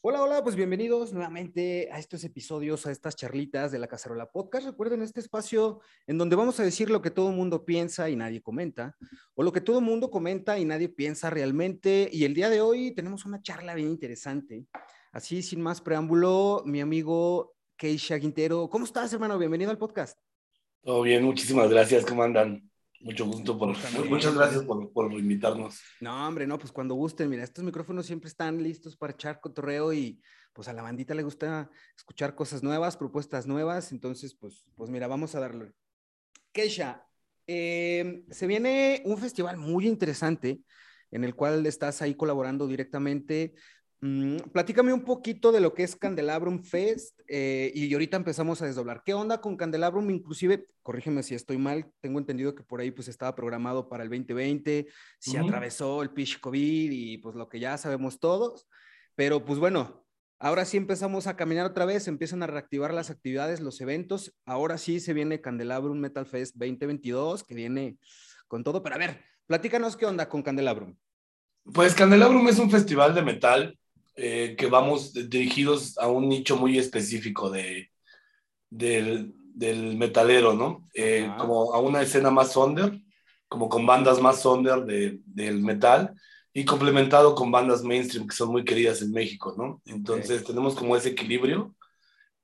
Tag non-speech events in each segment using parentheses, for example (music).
Hola, hola, pues bienvenidos nuevamente a estos episodios, a estas charlitas de la Cacerola Podcast. Recuerden este espacio en donde vamos a decir lo que todo el mundo piensa y nadie comenta, o lo que todo el mundo comenta y nadie piensa realmente. Y el día de hoy tenemos una charla bien interesante. Así, sin más preámbulo, mi amigo Keisha Quintero, ¿cómo estás, hermano? Bienvenido al podcast. Todo bien, muchísimas gracias, ¿cómo andan? Mucho gusto por, (laughs) muchas gracias por, por, invitarnos. No, hombre, no, pues cuando gusten, mira, estos micrófonos siempre están listos para echar cotorreo y pues a la bandita le gusta escuchar cosas nuevas, propuestas nuevas, entonces pues, pues mira, vamos a darle. Keisha, eh, se viene un festival muy interesante en el cual estás ahí colaborando directamente. Mm, platícame un poquito de lo que es Candelabrum Fest eh, y ahorita empezamos a desdoblar. ¿Qué onda con Candelabrum? Inclusive, corrígeme si estoy mal, tengo entendido que por ahí pues estaba programado para el 2020, se atravesó el pitch COVID y pues lo que ya sabemos todos, pero pues bueno, ahora sí empezamos a caminar otra vez, empiezan a reactivar las actividades, los eventos, ahora sí se viene Candelabrum Metal Fest 2022, que viene con todo, pero a ver, platícanos qué onda con Candelabrum. Pues Candelabrum es un festival de metal eh, que vamos dirigidos a un nicho muy específico de, del, del metalero, ¿no? Eh, como a una escena más under, como con bandas más under de, del metal y complementado con bandas mainstream que son muy queridas en México, ¿no? Entonces tenemos como ese equilibrio.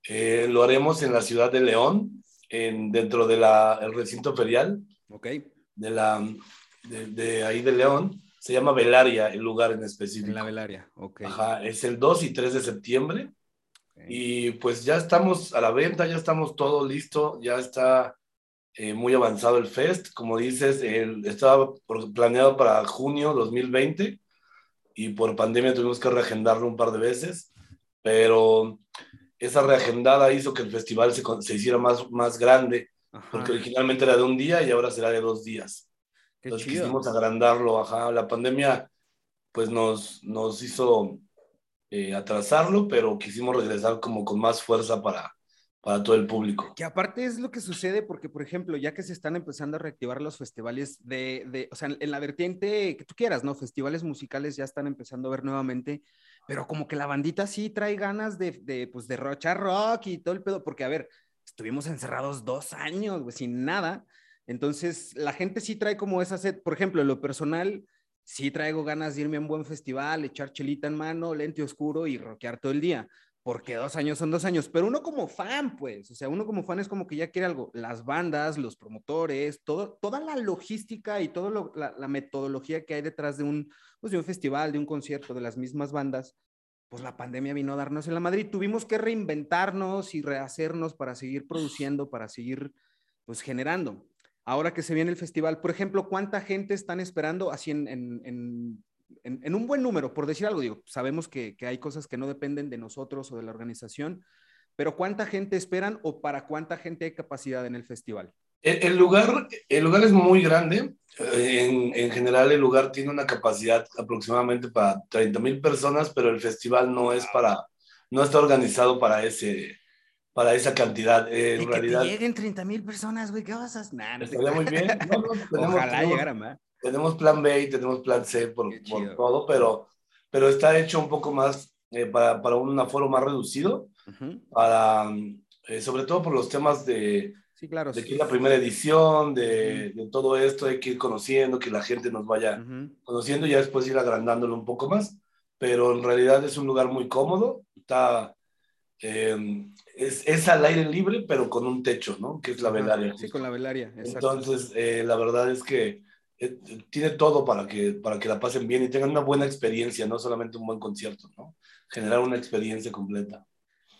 Eh, lo haremos en la ciudad de León, en, dentro del el recinto ferial okay. de, la, de, de ahí de León. Se llama Velaria, el lugar en específico. En la Velaria, ok. Ajá, es el 2 y 3 de septiembre. Y pues ya estamos a la venta, ya estamos todo listo, ya está eh, muy avanzado el fest. Como dices, el, estaba planeado para junio 2020 y por pandemia tuvimos que reagendarlo un par de veces, pero esa reagendada hizo que el festival se, se hiciera más, más grande, porque originalmente era de un día y ahora será de dos días. Entonces quisimos agrandarlo, ajá. La pandemia pues nos, nos hizo eh, atrasarlo, pero quisimos regresar como con más fuerza para, para todo el público. Que aparte es lo que sucede porque, por ejemplo, ya que se están empezando a reactivar los festivales de, de, o sea, en la vertiente que tú quieras, ¿no? Festivales musicales ya están empezando a ver nuevamente, pero como que la bandita sí trae ganas de, de pues, de rochar rock y todo el pedo, porque, a ver, estuvimos encerrados dos años, güey, sin nada, entonces, la gente sí trae como esa sed, por ejemplo, en lo personal, sí traigo ganas de irme a un buen festival, echar chelita en mano, lente oscuro y rockear todo el día, porque dos años son dos años, pero uno como fan, pues, o sea, uno como fan es como que ya quiere algo, las bandas, los promotores, todo, toda la logística y toda la, metodología que hay detrás de un, pues, de un festival, de un concierto, de las mismas bandas, pues la pandemia vino a darnos en la Madrid, tuvimos que reinventarnos y rehacernos para seguir produciendo, para seguir, pues, generando ahora que se viene el festival, por ejemplo, ¿cuánta gente están esperando así en, un buen número, por decir algo? Digo, sabemos que, hay cosas que no dependen de nosotros o de la organización, pero ¿cuánta gente esperan o para cuánta gente hay capacidad en el festival? El, lugar, el lugar es muy grande. En, en, general, el lugar tiene una capacidad aproximadamente para 30 mil personas, pero el festival no es para, no está organizado para ese, para esa cantidad. Eh, en realidad. Que lleguen 30 mil personas, güey, ¿qué vas a hacer? estaría muy bien. (laughs) tenemos, Ojalá llegaran más. Tenemos plan B y tenemos plan C por, por todo, pero, pero está hecho un poco más eh, para, para, un aforo más reducido, para, eh, sobre todo por los temas de, sí, claro, de que es la primera edición, de, de, todo esto, hay que ir conociendo, que la gente nos vaya conociendo y ya después ir agrandándolo un poco más. Pero en realidad es un lugar muy cómodo, está eh, es, es, al aire libre, pero con un techo, ¿no? Que es la velaria. Sí, con la velaria. Entonces, eh, la verdad es que eh, tiene todo para que, para que la pasen bien y tengan una buena experiencia, no solamente un buen concierto, ¿no? Generar una experiencia completa.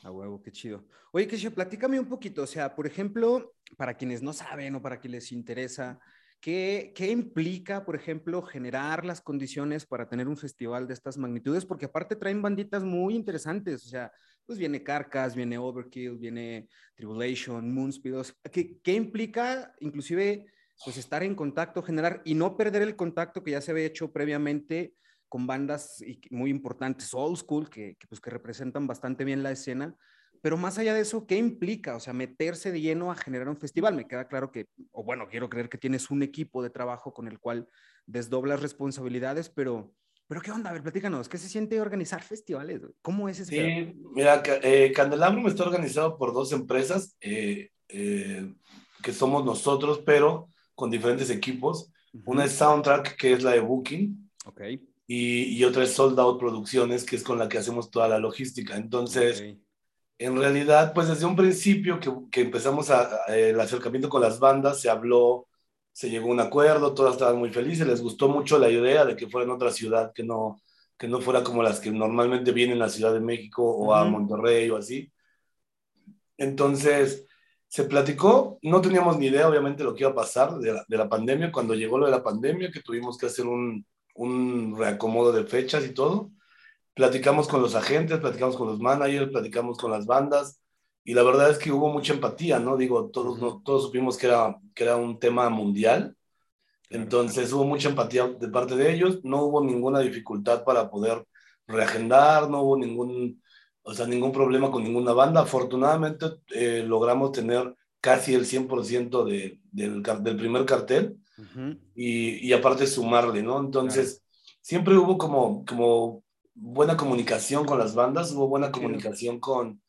A huevo, qué chido. Oye, que platícame un poquito, o sea, por ejemplo, para quienes no saben o para quienes les interesa, ¿Qué, ¿Qué, implica, por ejemplo, generar las condiciones para tener un festival de estas magnitudes? Porque aparte traen banditas muy interesantes, o sea, pues viene Carcass, viene Overkill, viene Tribulation, Moonspeed, ¿qué, ¿qué, implica inclusive pues estar en contacto, generar y no perder el contacto que ya se había hecho previamente con bandas muy importantes, old school, que, que, pues, que representan bastante bien la escena, pero más allá de eso, ¿qué implica? O sea, meterse de lleno a generar un festival. Me queda claro que, o bueno, quiero creer que tienes un equipo de trabajo con el cual desdoblas responsabilidades, pero Pero ¿qué onda? A ver, platícanos, ¿qué se siente organizar festivales? ¿Cómo es ese? Sí, mira, eh, Candelabrum está organizado por dos empresas eh, eh, que somos nosotros, pero con diferentes equipos. Una es Soundtrack, que es la de Booking. Ok. Y, y, otra es Sold Out Producciones, que es con la que hacemos toda la logística. Entonces, en realidad, pues desde un principio que, que empezamos a, el acercamiento con las bandas, se habló, se llegó a un acuerdo, todas estaban muy felices, les gustó mucho la idea de que fuera en otra ciudad, que no, que no fuera como las que normalmente vienen a Ciudad de México o a Monterrey o así. Entonces, se platicó, no teníamos ni idea obviamente lo que iba a pasar de la, de la pandemia, cuando llegó lo de la pandemia, que tuvimos que hacer un, un reacomodo de fechas y todo platicamos con los agentes, platicamos con los managers, platicamos con las bandas y la verdad es que hubo mucha empatía, ¿no? Digo, todos, no, todos supimos que era, que era un tema mundial, entonces hubo mucha empatía de parte de ellos, no hubo ninguna dificultad para poder reagendar, no hubo ningún, o sea, ningún problema con ninguna banda. Afortunadamente eh, logramos tener casi el 100% de, del, del primer cartel y, y, aparte sumarle, ¿no? Entonces, siempre hubo como, como buena comunicación con las bandas, hubo buena comunicación con,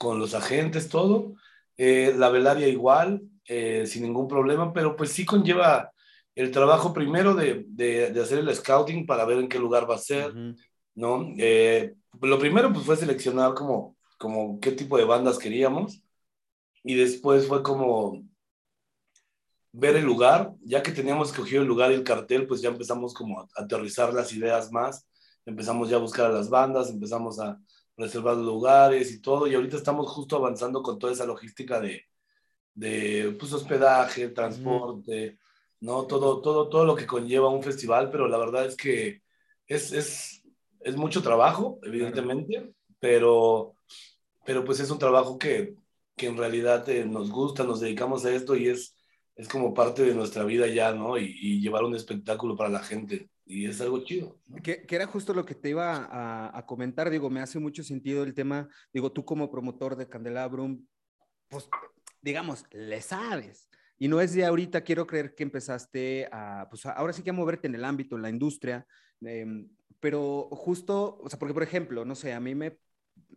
con los agentes, todo. Eh, la velaria igual, eh, sin ningún problema, pero pues sí conlleva el trabajo primero de, de, hacer el scouting para ver en qué lugar va a ser, ¿no? Eh, lo primero pues fue seleccionar como, como qué tipo de bandas queríamos y después fue como ver el lugar, ya que teníamos escogido el lugar y el cartel, pues ya empezamos como a aterrizar las ideas más empezamos ya a buscar a las bandas, empezamos a reservar lugares y todo, y ahorita estamos justo avanzando con toda esa logística de, de pues, hospedaje, transporte, ¿no? Todo, todo, todo lo que conlleva un festival, pero la verdad es que es, es, es mucho trabajo, evidentemente, pero, pero pues es un trabajo que, que en realidad eh, nos gusta, nos dedicamos a esto y es, es como parte de nuestra vida ya, ¿no? Y, y llevar un espectáculo para la gente y es algo chido. Que, era justo lo que te iba a, comentar, digo, me hace mucho sentido el tema, digo, tú como promotor de Candelabrum, pues, digamos, le sabes. Y no es de ahorita, quiero creer que empezaste a, pues ahora sí que a moverte en el ámbito, en la industria, em, pero justo, o sea, porque por ejemplo, no sé, a mí me,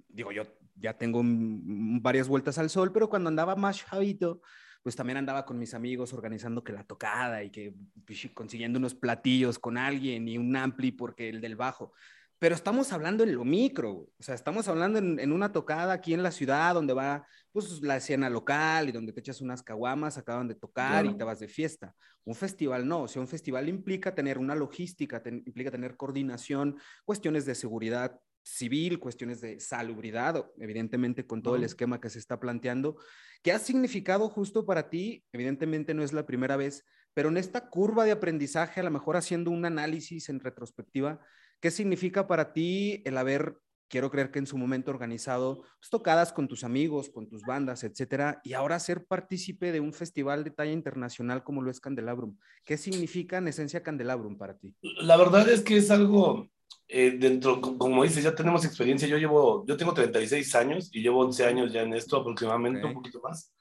digo, yo ya tengo varias vueltas al sol, pero cuando andaba más chavito, pues también andaba con mis amigos organizando que la tocada y que pues, consiguiendo unos platillos con alguien y un ampli porque el del bajo. Pero estamos hablando en lo micro, o sea, estamos hablando en, una tocada aquí en la ciudad donde va pues la escena local y donde te echas unas caguamas, acaban de tocar y te vas de fiesta. Un festival no, o sea, un festival implica tener una logística, implica tener coordinación, cuestiones de seguridad civil, cuestiones de salubridad, evidentemente con todo el esquema que se está planteando. ¿Qué ha significado justo para ti? Evidentemente no es la primera vez, pero en esta curva de aprendizaje, a lo mejor haciendo un análisis en retrospectiva, ¿qué significa para ti el haber, quiero creer que en su momento organizado pues, tocadas con tus amigos, con tus bandas, etcétera, y ahora ser partícipe de un festival de talla internacional como lo es Candelabrum? ¿Qué significa en esencia Candelabrum para ti? La verdad es que es algo eh, dentro, como dices, ya tenemos experiencia. Yo llevo, yo tengo 36 años y llevo 11 años ya en esto aproximadamente, un poquito más.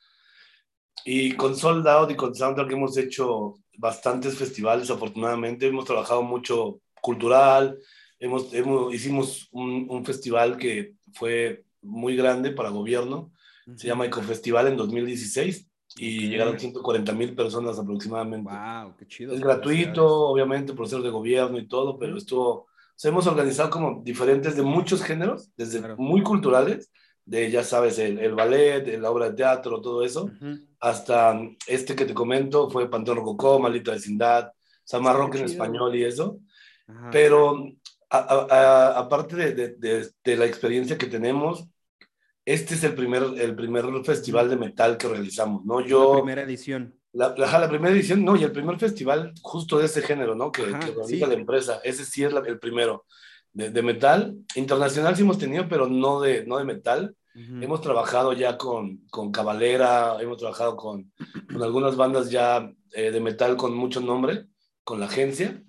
Y con Sold Out y con Soundtrack hemos hecho bastantes festivales, afortunadamente. Hemos trabajado mucho cultural. Hemos, hemos hicimos un, un, festival que fue muy grande para gobierno. Se llama Ecofestival en 2016 y llegaron 140 mil personas aproximadamente. ¡Wow! ¡Qué chido! Es gratuito, obviamente, por ser de gobierno y todo, pero estuvo hemos organizado como diferentes de muchos géneros, desde muy culturales, de ya sabes, el, el, ballet, la obra de teatro, todo eso, hasta este que te comento, fue Panteón Rococó, Malita Vecindad, Samar Rock en español y eso. Pero aparte de, de, de, la experiencia que tenemos, este es el primer, el primer festival de metal que realizamos, ¿no? Yo, la primera edición. La, la, primera edición, no, y el primer festival justo de ese género, ¿no? Que, que organiza la empresa. Ese sí es el primero. De, de, metal. Internacional sí hemos tenido, pero no de, no de metal. Hemos trabajado ya con, con Cabalera, hemos trabajado con, con algunas bandas ya eh, de metal con mucho nombre, con la agencia,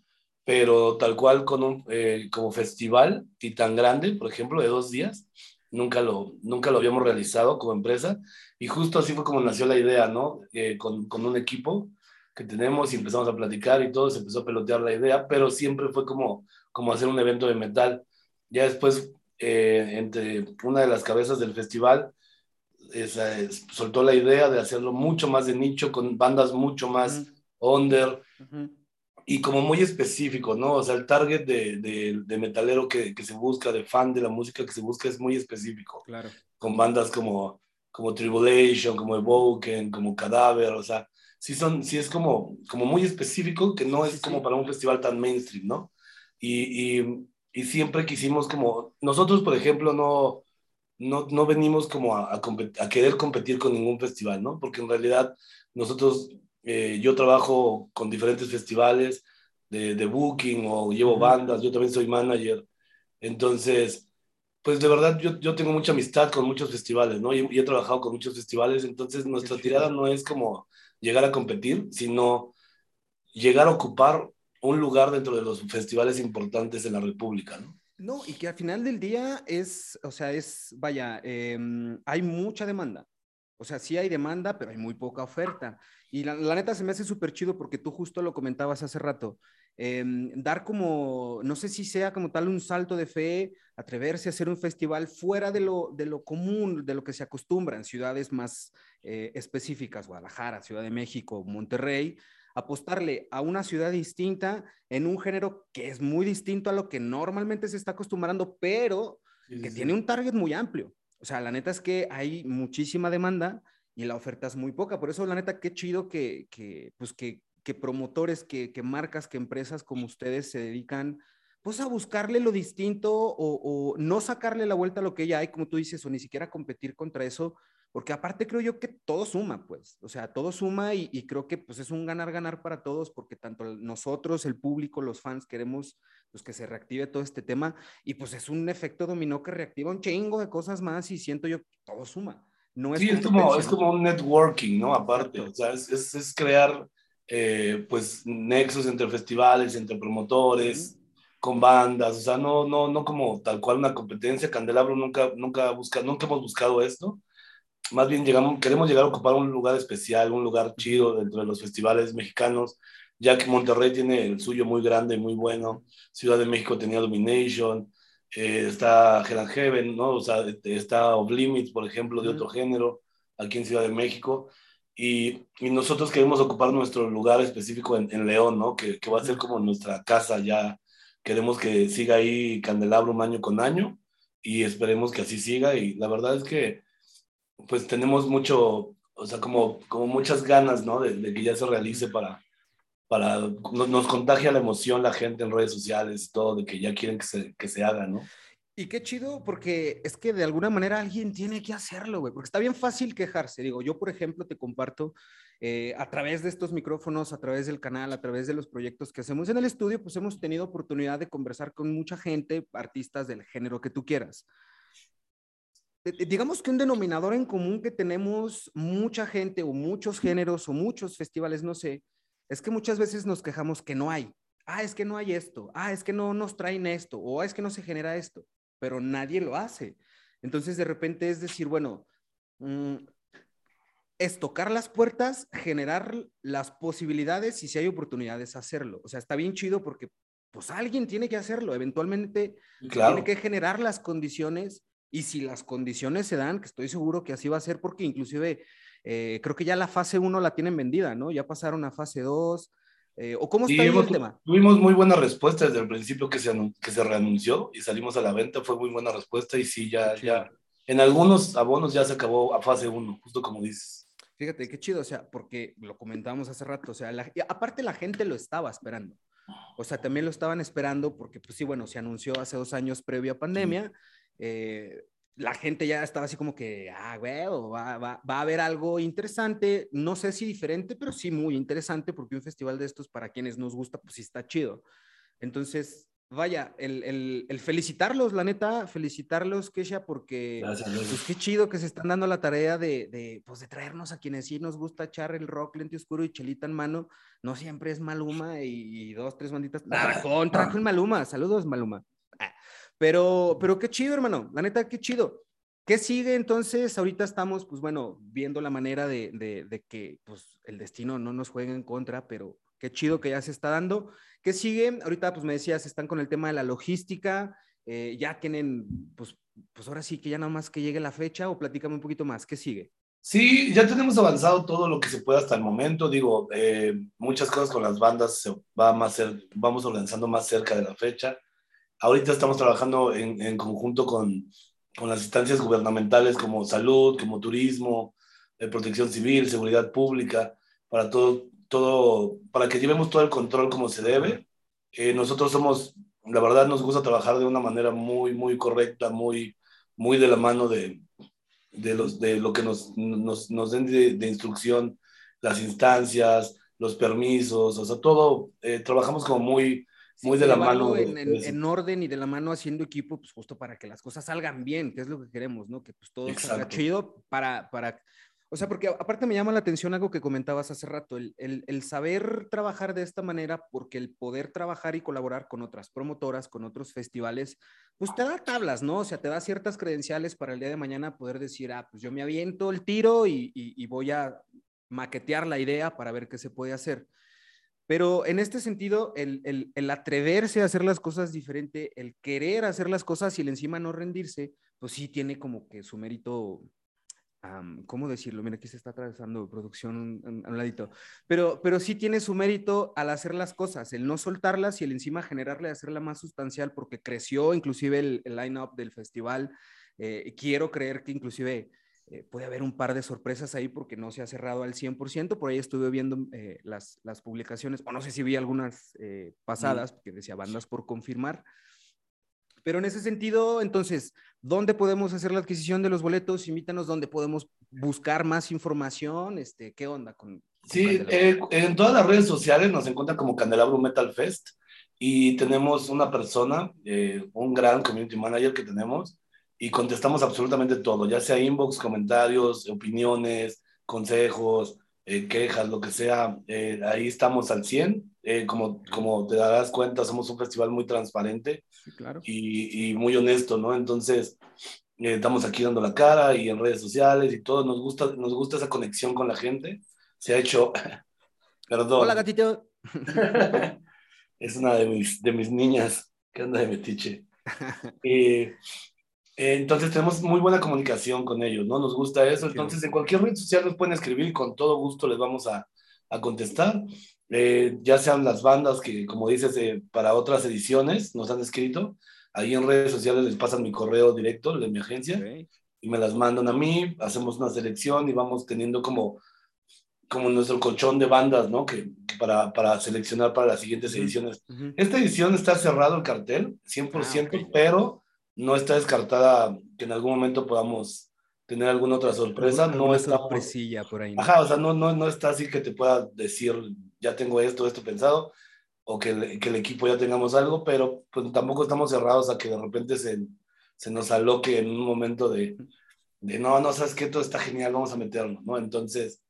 pero tal cual con un, eh, como festival y tan grande, por ejemplo, de dos días, nunca lo, nunca lo habíamos realizado como empresa y justo así fue como nació la idea, ¿no? Eh, con, con, un equipo que tenemos y empezamos a platicar y todo, se empezó a pelotear la idea, pero siempre fue como, como hacer un evento de metal. Ya después, eh, entre una de las cabezas del festival, esa, soltó la idea de hacerlo mucho más de nicho, con bandas mucho más under y como muy específico, ¿no? O sea, el target de, de, metalero que, que, se busca, de fan de la música que se busca es muy específico. Claro. Con bandas como, como Tribulation, como Evoken, como Cadáver, o sea, sí, son, sí es como, como muy específico que no es como para un festival tan mainstream, ¿no? Y, y, y, siempre quisimos como, nosotros, por ejemplo, no, no, no venimos como a, a, a querer competir con ningún festival, ¿no? Porque en realidad nosotros eh, yo trabajo con diferentes festivales de, de, booking o llevo bandas, yo también soy manager. Entonces, pues de verdad yo, yo tengo mucha amistad con muchos festivales, ¿no? Y, he trabajado con muchos festivales, entonces nuestra tirada no es como llegar a competir, sino llegar a ocupar un lugar dentro de los festivales importantes en la República, ¿no? No, y que al final del día es, o sea, es, vaya, eh, hay mucha demanda. O sea, sí hay demanda, pero hay muy poca oferta. Y la, neta se me hace súper chido porque tú justo lo comentabas hace rato. Em, dar como, no sé si sea como tal un salto de fe, atreverse a hacer un festival fuera de lo, de lo común, de lo que se acostumbra en ciudades más eh, específicas, Guadalajara, Ciudad de México, Monterrey, apostarle a una ciudad distinta en un género que es muy distinto a lo que normalmente se está acostumbrando, pero que tiene un target muy amplio. O sea, la neta es que hay muchísima demanda y la oferta es muy poca. Por eso, la neta, qué chido que, que pues, que, que promotores, que, que, marcas, que empresas como ustedes se dedican pues a buscarle lo distinto o, o, no sacarle la vuelta a lo que ya hay, como tú dices, o ni siquiera competir contra eso, porque aparte creo yo que todo suma, pues, o sea, todo suma y, y creo que pues es un ganar-ganar para todos, porque tanto nosotros, el público, los fans, queremos pues que se reactive todo este tema y pues es un efecto dominó que reactiva un chingo de cosas más y siento yo que todo suma. No es sí, es como, es como un networking, ¿no? Aparte, o sea, es, es, es crear eh, pues nexos entre festivales, entre promotores, con bandas, o sea, no, no, no como tal cual una competencia. Candelabro nunca, nunca, busca, nunca hemos buscado esto. Más bien llegamos, queremos llegar a ocupar un lugar especial, un lugar chido dentro de los festivales mexicanos, ya que Monterrey tiene el suyo muy grande, muy bueno. Ciudad de México tenía Domination, eh, está Hell Heaven, ¿no? O sea, está Off Limits, por ejemplo, de otro género, aquí en Ciudad de México. Y, y nosotros queremos ocupar nuestro lugar específico en, en León, ¿no? Que, que, va a ser como nuestra casa ya. Queremos que siga ahí Candelabro un año con año y esperemos que así siga. Y la verdad es que, pues tenemos mucho, o sea, como, como muchas ganas, ¿no? De, de que ya se realice para, para, nos, nos, contagia la emoción la gente en redes sociales y todo, de que ya quieren que se, que se haga, ¿no? Y qué chido, porque es que de alguna manera alguien tiene que hacerlo, güey, porque está bien fácil quejarse. Digo, yo, por ejemplo, te comparto eh, a través de estos micrófonos, a través del canal, a través de los proyectos que hacemos en el estudio, pues hemos tenido oportunidad de conversar con mucha gente, artistas del género que tú quieras. Digamos que un denominador en común que tenemos mucha gente o muchos géneros o muchos festivales, no sé, es que muchas veces nos quejamos que no hay. Ah, es que no hay esto. Ah, es que no nos traen esto. O es que no se genera esto. Pero nadie lo hace. Entonces, de repente es decir, bueno, mmm, es tocar las puertas, generar las posibilidades y si hay oportunidades, hacerlo. O sea, está bien chido porque pues alguien tiene que hacerlo. Eventualmente claro. tiene que generar las condiciones y si las condiciones se dan, que estoy seguro que así va a ser porque inclusive eh, creo que ya la fase 1 la tienen vendida, ¿no? Ya pasaron a fase 2. Eh, ¿O cómo está sí, hemos, el tema? Tuvimos muy buena respuesta desde el principio que se, que se reanunció y salimos a la venta, fue muy buena respuesta y sí, ya, sí. ya en algunos abonos ya se acabó a fase 1, justo como dices. Fíjate, qué chido, o sea, porque lo comentamos hace rato, o sea, la, aparte la gente lo estaba esperando. O sea, también lo estaban esperando porque, pues sí, bueno, se anunció hace dos años previo a pandemia. Sí. Eh, la gente ya estaba así como que, ah, güey, va, va, va, a haber algo interesante, no sé si diferente, pero sí muy interesante, porque un festival de estos, para quienes nos gusta, pues sí está chido. Entonces, vaya, el, el, el felicitarlos, la neta, felicitarlos, Kesha, porque Gracias, pues qué chido que se están dando la tarea de, de, pues, de traernos a quienes sí nos gusta echar el rock lente oscuro y chelita en mano. No siempre es Maluma y, y dos, tres banditas. (laughs) Trajo, trajo el Maluma. Saludos, Maluma. Pero, pero qué chido, hermano. La neta, qué chido. ¿Qué sigue entonces? Ahorita estamos, pues bueno, viendo la manera de, de, que pues, el destino no nos juegue en contra, pero qué chido que ya se está dando. ¿Qué sigue? Ahorita, pues me decías, están con el tema de la logística, eh, ya tienen, pues, pues ahora sí que ya nada más que llegue la fecha o platícame un poquito más, ¿qué sigue? Sí, ya tenemos avanzado todo lo que se puede hasta el momento. Digo, eh, muchas cosas con las bandas se va más ser, vamos organizando más cerca de la fecha. Ahorita estamos trabajando en, conjunto con con las instancias gubernamentales como salud, como turismo, eh, protección civil, seguridad pública, para todo, todo, para que llevemos todo el control como se debe. Eh, nosotros somos, la verdad, nos gusta trabajar de una manera muy, muy correcta, muy, muy de la mano de, de, los, de lo que nos, nos, nos den de, instrucción las instancias, los permisos, o sea, todo, eh, trabajamos como muy, muy de la mano. En, orden y de la mano haciendo equipo, pues justo para que las cosas salgan bien, que es lo que queremos, ¿no? Que pues todo salga chido para, para, o sea, porque aparte me llama la atención algo que comentabas hace rato, el, el, el, saber trabajar de esta manera, porque el poder trabajar y colaborar con otras promotoras, con otros festivales, pues te da tablas, ¿no? O sea, te da ciertas credenciales para el día de mañana poder decir, ah, pues yo me aviento el tiro y, y, y voy a maquetear la idea para ver qué se puede hacer. Pero en este sentido, el, el, atreverse a hacer las cosas diferente, el querer hacer las cosas y el encima no rendirse, pues sí tiene como que su mérito, ¿cómo decirlo? Mira, aquí se está atravesando producción a un, ladito, pero, pero sí tiene su mérito al hacer las cosas, el no soltarlas y el encima generarle, hacerla más sustancial, porque creció inclusive el, el line-up del festival. Eh, quiero creer que inclusive eh, puede haber un par de sorpresas ahí porque no se ha cerrado al 100%. Por ahí estuve viendo eh, las, las, publicaciones, o no sé si vi algunas eh, pasadas, que decía bandas por confirmar. Pero en ese sentido, entonces, ¿dónde podemos hacer la adquisición de los boletos? Invítanos dónde podemos buscar más información. Este, ¿Qué onda con, Sí, en todas las redes sociales nos encuentran como Candelabro Metal Fest y tenemos una persona, un gran community manager que tenemos, y contestamos absolutamente todo, ya sea inbox, comentarios, opiniones, consejos, eh, quejas, lo que sea. Eh, ahí estamos al 100. Eh, como, como te darás cuenta, somos un festival muy transparente claro. y, y, muy honesto, ¿no? Entonces, estamos aquí dando la cara y en redes sociales y todo. Nos gusta, nos gusta esa conexión con la gente. Se ha hecho... (laughs) Perdón. Hola, gatito. (laughs) (laughs) es una de mis, de mis niñas que anda de metiche. Eh, entonces tenemos muy buena comunicación con ellos, ¿no? Nos gusta eso. Entonces en cualquier red social nos pueden escribir y con todo gusto les vamos a, a contestar. Eh, ya sean las bandas que, como dices, eh, para otras ediciones nos han escrito. Ahí en redes sociales les pasan mi correo directo, de mi agencia, y me las mandan a mí. Hacemos una selección y vamos teniendo como, como nuestro colchón de bandas, ¿no? Que, para, para, seleccionar para las siguientes ediciones. Esta edición está cerrado el cartel, 100%, ah, pero no está descartada que en algún momento podamos tener alguna otra sorpresa. no está sorpresilla por ahí. Ajá, o sea, no, no, no está así que te pueda decir, ya tengo esto, esto pensado, o que, que el equipo ya tengamos algo, pero pues tampoco estamos cerrados a que de repente se, se nos aloque en un momento de, de, no, no, sabes que todo está genial, vamos a meterlo, ¿no? Entonces,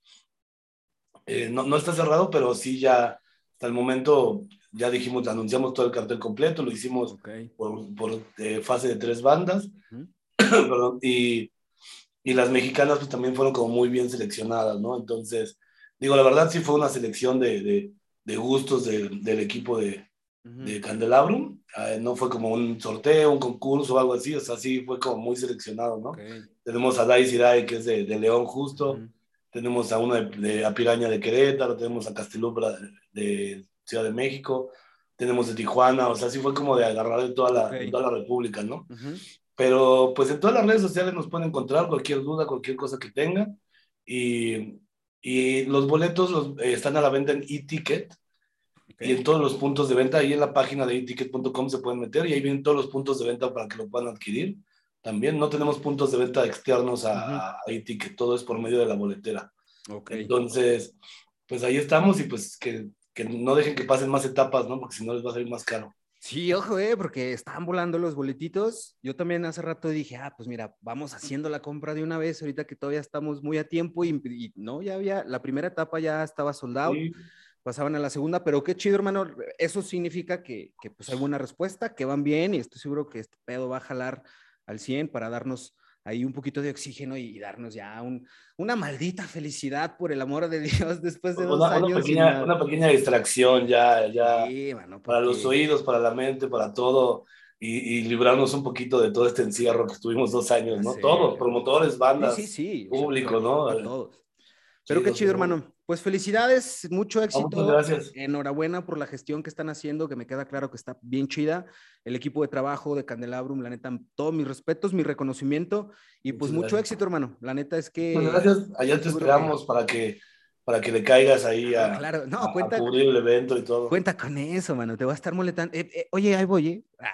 eh, no, no está cerrado, pero sí ya hasta el momento ya dijimos, anunciamos todo el cartel completo, lo hicimos por, por eh, fase de tres bandas, (clears throat) y, y, las mexicanas pues también fueron como muy bien seleccionadas, ¿no? Entonces, digo, la verdad sí fue una selección de, de, de gustos del equipo de, de Candelabrum, ah, no fue como un sorteo, un concurso o algo así, o sea, sí fue como muy seleccionado, ¿no? Tenemos a Dai Sirai, que es de, León justo, tenemos a uno de, Apiraña de Querétaro, tenemos a Castelubra de Ciudad de México, tenemos de Tijuana, o sea, sí fue como de agarrar de toda la, toda la República, ¿no? Pero pues en todas las redes sociales nos pueden encontrar cualquier duda, cualquier cosa que tengan. Y, y los boletos los, eh, están a la venta en e-ticket y en todos los puntos de venta. Ahí en la página de eticket.com se pueden meter y ahí vienen todos los puntos de venta para que lo puedan adquirir. También no tenemos puntos de venta externos a, e-ticket, todo es por medio de la boletera. Entonces, pues ahí estamos y pues que que no dejen que pasen más etapas, ¿no? Porque si no les va a salir más caro. Sí, ojo, eh, porque estaban volando los boletitos. Yo también hace rato dije, ah, pues mira, vamos haciendo la compra de una vez, ahorita que todavía estamos muy a tiempo y, no, ya había, la primera etapa ya estaba soldado, pasaban a la segunda, pero qué chido, hermano. Eso significa que, que pues hay buena respuesta, que van bien y estoy seguro que este pedo va a jalar al 100 para darnos ahí un poquito de oxígeno y, darnos ya un, una maldita felicidad por el amor de Dios después de dos años. Una pequeña, una pequeña, distracción ya, ya para los oídos, para la mente, para todo. Y, librarnos un poquito de todo este encierro que estuvimos dos años, ¿no? Todos, promotores, bandas, público, ¿no? todos. Pero qué chido, hermano. Pues felicidades, mucho éxito. muchas gracias. Enhorabuena por la gestión que están haciendo, que me queda claro que está bien chida. El equipo de trabajo de Candelabrum, la neta, todos mis respetos, mi reconocimiento y pues mucho éxito, hermano. La neta es que. Muchas gracias. Allá te esperamos para que para que le caigas ahí a, claro. no, cuenta, cubrir el evento y todo. Cuenta con eso, mano, te va a estar molestando. Eh, eh, oye, ahí voy, ¿eh? Ah,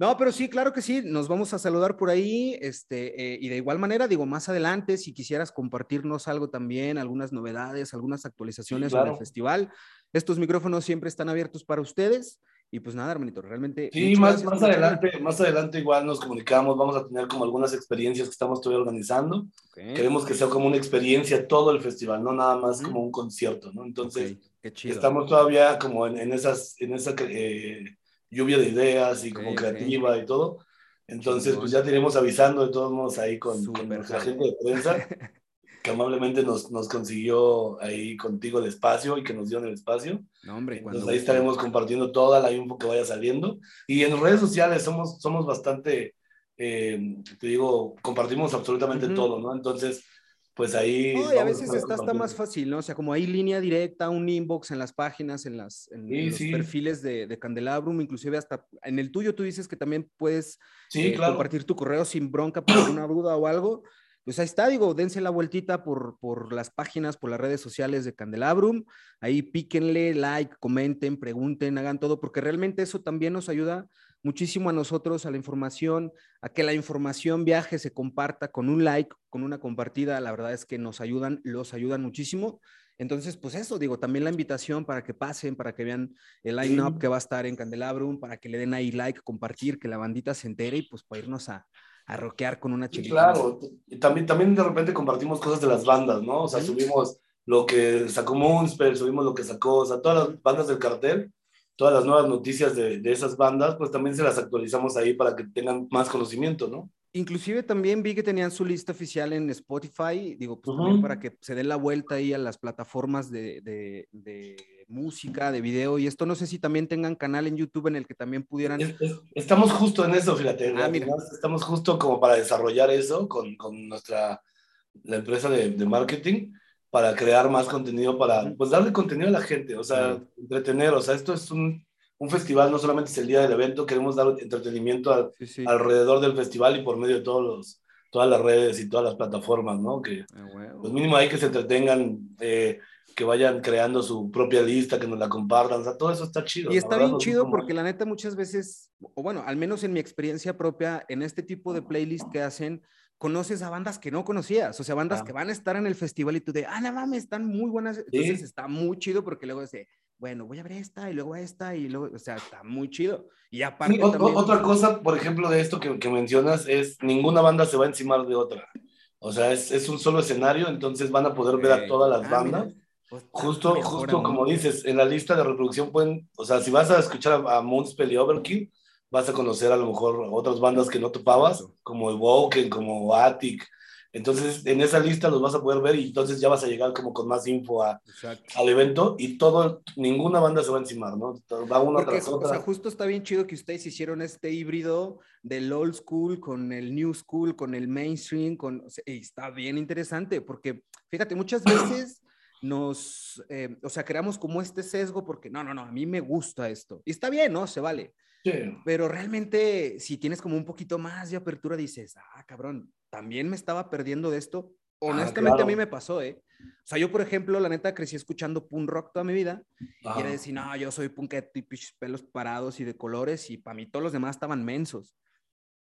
no, pero sí, claro que sí, nos vamos a saludar por ahí, este, y de igual manera, digo, más adelante, si quisieras compartirnos algo también, algunas novedades, algunas actualizaciones sobre el festival, estos micrófonos siempre están abiertos para ustedes. Y pues nada, hermanito, realmente. Sí, más, más adelante, más adelante igual nos comunicamos, vamos a tener como algunas experiencias que estamos todavía organizando. Queremos que sea como una experiencia todo el festival, no nada más como un concierto, ¿no? Entonces, estamos todavía como en, en esas, en esa eh, lluvia de ideas y como creativa y todo. Entonces, pues ya tenemos avisando de todos modos ahí con, con nuestra gente de prensa. (laughs) que amablemente nos, nos consiguió ahí contigo el espacio y que nos dio el espacio. No, hombre, Entonces ahí estaremos compartiendo toda la info que vaya saliendo. Y en redes sociales somos, somos bastante, eh, te digo, compartimos absolutamente todo, ¿no? Entonces, pues ahí... No, y a veces está más fácil, ¿no? O sea, como hay línea directa, un inbox en las páginas, en, las, en, los perfiles de, de, Candelabrum, inclusive hasta en el tuyo tú dices que también puedes eh, compartir tu correo sin bronca por alguna duda o algo pues ahí está, digo, dense la vueltita por, por las páginas, por las redes sociales de Candelabrum, ahí píquenle, like, comenten, pregunten, hagan todo, porque realmente eso también nos ayuda muchísimo a nosotros, a la información, a que la información viaje, se comparta con un like, con una compartida, la verdad es que nos ayudan, los ayudan muchísimo. Entonces, pues eso, digo, también la invitación para que pasen, para que vean el line-up que va a estar en Candelabrum, para que le den ahí like, compartir, que la bandita se entere y pues para irnos a, a rockear con una chiquita. claro, y también, también de repente compartimos cosas de las bandas, ¿no? O sea, subimos lo que sacó Moonspell, subimos lo que sacó, o sea, todas las bandas del cartel, todas las nuevas noticias de, de esas bandas, pues también se las actualizamos ahí para que tengan más conocimiento, ¿no? Inclusive también vi que tenían su lista oficial en Spotify, digo, pues también para que se den la vuelta ahí a las plataformas de, de, de música, de video y esto. No sé si también tengan canal en YouTube en el que también pudieran. estamos justo en eso, fíjate. Ah, estamos justo como para desarrollar eso con, con nuestra la empresa de, de, marketing para crear más contenido, para pues darle contenido a la gente, o sea, entretener. O sea, esto es un, un, festival, no solamente es el día del evento, queremos dar entretenimiento alrededor del festival y por medio de todos los, todas las redes y todas las plataformas, ¿no? Que ah, pues mínimo hay que se entretengan. Eh, que vayan creando su propia lista, que nos la compartan, o sea, todo eso está chido. Y está bien chido porque la neta muchas veces, o bueno, al menos en mi experiencia propia, en este tipo de playlist que hacen, conoces a bandas que no conocías, o sea, bandas que van a estar en el festival y tú de, ah, no mames, están muy buenas, entonces está muy chido porque luego dice, bueno, voy a ver esta y luego esta y luego, o sea, está muy chido. Y aparte también... Otra cosa, por ejemplo, de esto que, que, mencionas es, ninguna banda se va a encimar de otra. O sea, es, es un solo escenario, entonces van a poder ver a todas las ah, bandas. Pues, justo, justo como dices, en la lista de reproducción pueden, o sea, si vas a escuchar a, Moonspell y Overkill, vas a conocer a lo mejor otras bandas que no topabas, como Evoken, como Attic. Entonces, en esa lista los vas a poder ver y entonces ya vas a llegar como con más info a, al evento y todo, ninguna banda se va a encimar, ¿no? Va una tras otra. O sea, justo está bien chido que ustedes hicieron este híbrido del old school con el new school, con el mainstream, con, está bien interesante porque, fíjate, muchas veces nos, eh, o sea, creamos como este sesgo porque no, no, no, a mí me gusta esto. Y está bien, ¿no? Se vale. Sí. Pero realmente, si tienes como un poquito más de apertura, dices, ah, cabrón, también me estaba perdiendo de esto. Ah, Honestamente, a mí me pasó, ¿eh? O sea, yo, por ejemplo, la neta, crecí escuchando punk rock toda mi vida. Y quiere decir, no, yo soy punketto y pelos parados y de colores. Y para mí todos los demás estaban mensos.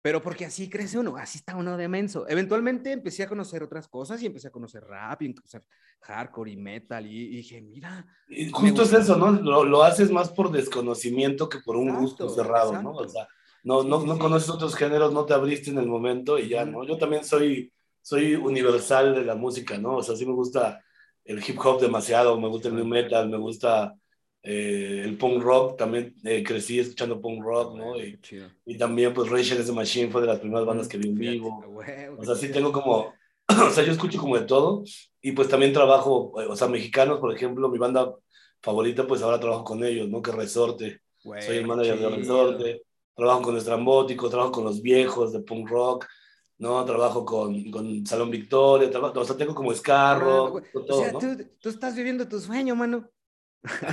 Pero porque así crece uno, así está uno de menso. Eventualmente empecé a conocer otras cosas y empecé a conocer rap y conocer hardcore y metal y, dije, mira. Y justo es eso, ¿no? Lo, lo, haces más por desconocimiento que por un gusto cerrado, ¿no? O sea, no, no, no conoces otros géneros, no te abriste en el momento y ya, ¿no? Yo también soy, soy universal de la música, ¿no? O sea, sí me gusta el hip hop demasiado, me gusta el new metal, me gusta eh, el punk rock, también eh, crecí escuchando punk rock, ¿no? Y, y, también, pues, Rage Against the Machine fue de las primeras bandas que vi en vivo. o sea, sí tengo como, (clears throat) o sea, yo escucho como de todo, y pues también trabajo, o sea, mexicanos, por ejemplo, mi banda favorita, pues ahora trabajo con ellos, ¿no? Que Resorte. Soy el manager de Resorte. Trabajo con Estrambótico, trabajo con los viejos de punk rock, ¿no? Trabajo con, con Salón Victoria, trabajo, o sea, tengo como escarro, todo, o sea, ¿no? tú, tú, estás viviendo tu sueño, mano.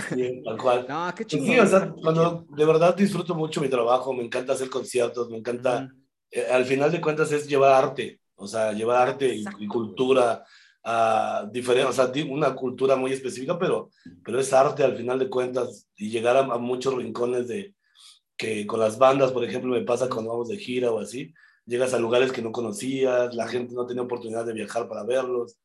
Sí, tal cual. No, qué pues chingón. sí, o sea, cuando de verdad disfruto mucho mi trabajo, me encanta hacer conciertos, me encanta, eh, al final de cuentas es llevar arte, o sea, llevar arte y, y, cultura a diferente, o sea, una cultura muy específica, pero, pero es arte al final de cuentas y llegar a, a muchos rincones de que con las bandas, por ejemplo, me pasa cuando vamos de gira o así, llegas a lugares que no conocías, la gente no tenía oportunidad de viajar para verlos,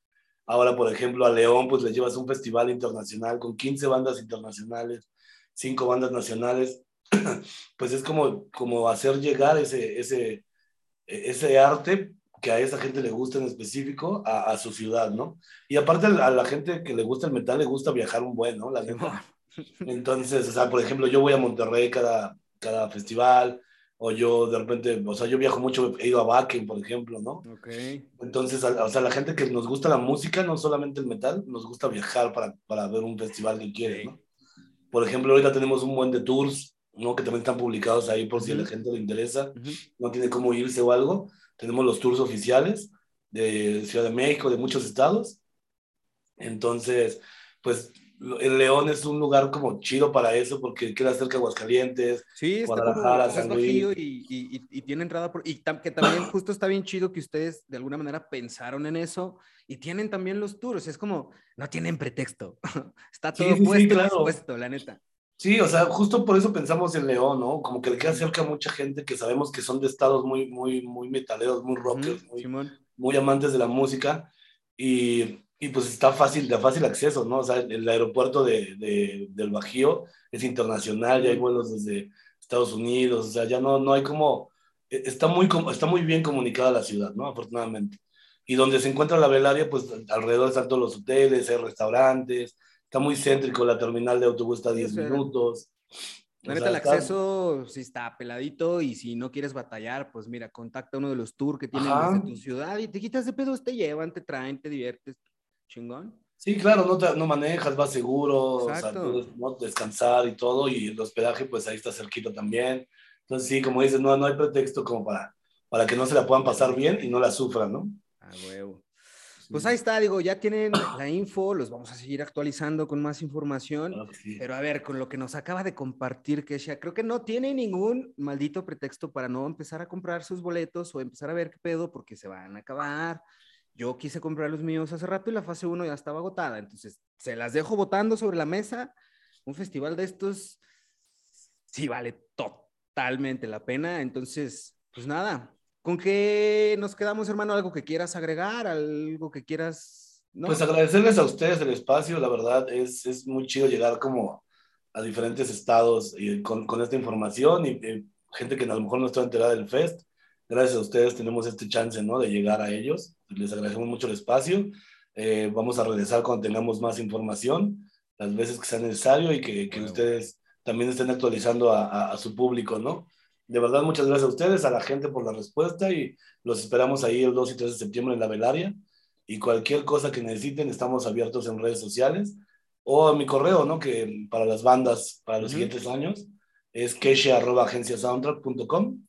Ahora, por ejemplo, a León, pues le llevas un festival internacional con 15 bandas internacionales, 5 bandas nacionales. (clears throat) Pues es como, como hacer llegar ese, ese, ese arte que a esa gente le gusta en específico a, a su ciudad, ¿no? Y aparte a la gente que le gusta el metal le gusta viajar un buen, ¿no? La (laughs) Entonces, o sea, por ejemplo, yo voy a Monterrey cada, cada festival, o yo de repente, o sea, yo viajo mucho, he ido a Bakken, por ejemplo, ¿no? Ok. Entonces, o sea, la gente que nos gusta la música, no solamente el metal, nos gusta viajar para, para ver un festival que quiere, ¿no? Por ejemplo, ahorita tenemos un buen de tours, ¿no? Que también están publicados ahí por si a la gente le interesa, no tiene cómo irse o algo. Tenemos los tours oficiales de Ciudad de México, de muchos estados. Entonces, pues el León es un lugar como chido para eso porque queda cerca de Aguascalientes, sí, está Guadalajara, San Luis. Y, y, y, tiene entrada por... Y que también (clears throat) justo está bien chido que ustedes de alguna manera pensaron en eso y tienen también los tours. Es como, no tienen pretexto. (laughs) está todo sí, puesto, sí, claro. puesto, la neta. Sí, o sea, justo por eso pensamos en León, ¿no? Como que le queda cerca a mucha gente que sabemos que son de estados muy, muy, muy metaleros, muy rockers, muy, muy amantes de la música. Y y pues está fácil, de fácil acceso, ¿no? O sea, el aeropuerto de, de, del Bajío es internacional, ya hay vuelos desde Estados Unidos, o sea, ya no, no hay como, e, está muy, está muy bien comunicada la ciudad, ¿no? Afortunadamente. Y donde se encuentra la velaria, pues alrededor están todos los hoteles, hay restaurantes, está muy céntrico, la terminal de autobús está a 10 minutos. La neta, el acceso sí está peladito y si no quieres batallar, pues mira, contacta a uno de los tours que tienen desde tu ciudad y te quitas de pedos, te llevan, te traen, te diviertes chingón. Sí, claro, no, te, no manejas, vas seguro, o sea, puedes, ¿no? descansar y todo, y el hospedaje, pues ahí está cerquito también. Entonces, sí, como dices, no, no hay pretexto como para, para que no se la puedan pasar bien y no la sufran, ¿no? Ah, huevo. Pues ahí está, digo, ya tienen la info, los vamos a seguir actualizando con más información, sí. pero a ver, con lo que nos acaba de compartir Kesha, creo que no tiene ningún maldito pretexto para no empezar a comprar sus boletos o empezar a ver qué pedo porque se van a acabar yo quise comprar los míos hace rato y la fase 1 ya estaba agotada, entonces se las dejo votando sobre la mesa. Un festival de estos sí vale totalmente la pena, entonces, pues nada, ¿con qué nos quedamos, hermano? ¿Algo que quieras agregar? ¿Algo que quieras...? ¿No? Pues agradecerles a ustedes el espacio, la verdad es, es muy chido llegar como a diferentes estados y con, con esta información y, y gente que a lo mejor no está enterada del fest gracias a ustedes tenemos este chance, ¿no? De llegar a ellos. Les agradecemos mucho el espacio. Eh, vamos a regresar cuando tengamos más información, las veces que sea necesario y que, que bueno. ustedes también estén actualizando a, a, a, su público, ¿no? De verdad, muchas gracias a ustedes, a la gente por la respuesta y los esperamos ahí el 2 y 3 de septiembre en la velaria. Y cualquier cosa que necesiten, estamos abiertos en redes sociales o a mi correo, ¿no? Que para las bandas para los uh -huh. siguientes años es keshe.agenciasoundtrack.com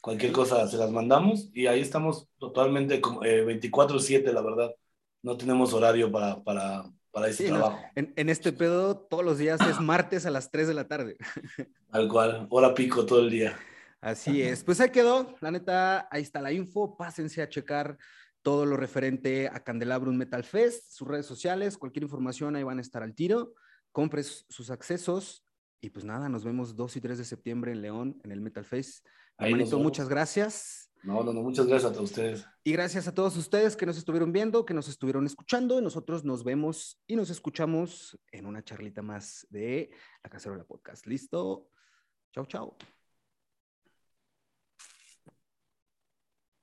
Cualquier cosa se las mandamos y ahí estamos totalmente eh, 24/7, la verdad. No tenemos horario para, para, para ese sí, trabajo. No. En, en, este pedo todos los días es martes a las 3 de la tarde. (laughs) Tal cual, hora pico todo el día. Así es. Pues ahí quedó. La neta, ahí está la info. Pásense a checar todo lo referente a Candelabrum Metal Fest, sus redes sociales, cualquier información ahí van a estar al tiro. Compres sus accesos y pues nada, nos vemos 2 y 3 de septiembre en León, en el Metal Fest. Hermanito, muchas gracias. No, no, no, muchas gracias a ustedes. Y gracias a todos ustedes que nos estuvieron viendo, que nos estuvieron escuchando. Y nosotros nos vemos y nos escuchamos en una charlita más de La Cacerola Podcast. ¿Listo? Chao, chao.